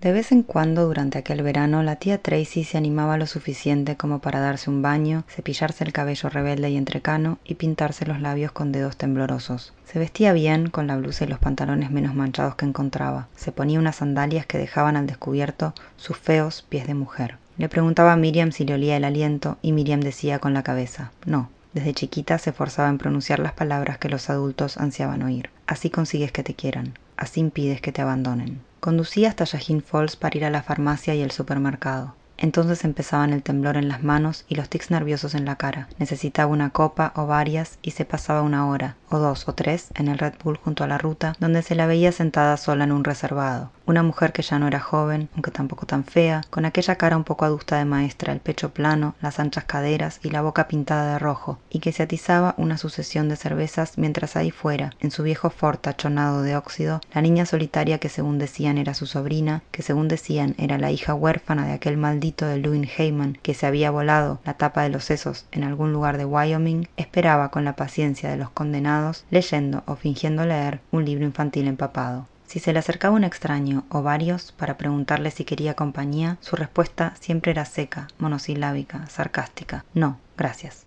De vez en cuando durante aquel verano la tía Tracy se animaba lo suficiente como para darse un baño, cepillarse el cabello rebelde y entrecano y pintarse los labios con dedos temblorosos. Se vestía bien, con la blusa y los pantalones menos manchados que encontraba. Se ponía unas sandalias que dejaban al descubierto sus feos pies de mujer. Le preguntaba a Miriam si le olía el aliento y Miriam decía con la cabeza, no. Desde chiquita se esforzaba en pronunciar las palabras que los adultos ansiaban oír. Así consigues que te quieran, así impides que te abandonen. Conducía hasta Yajin Falls para ir a la farmacia y el supermercado. Entonces empezaban el temblor en las manos y los tics nerviosos en la cara. Necesitaba una copa o varias y se pasaba una hora, o dos o tres, en el Red Bull junto a la ruta, donde se la veía sentada sola en un reservado. Una mujer que ya no era joven, aunque tampoco tan fea, con aquella cara un poco adusta de maestra, el pecho plano, las anchas caderas y la boca pintada de rojo, y que se atizaba una sucesión de cervezas mientras ahí fuera, en su viejo Ford tachonado de óxido, la niña solitaria que según decían era su sobrina, que según decían era la hija huérfana de aquel maldito de Louis Heyman que se había volado la tapa de los sesos en algún lugar de Wyoming, esperaba con la paciencia de los condenados, leyendo o fingiendo leer un libro infantil empapado. Si se le acercaba un extraño o varios para preguntarle si quería compañía, su respuesta siempre era seca, monosilábica, sarcástica. No, gracias.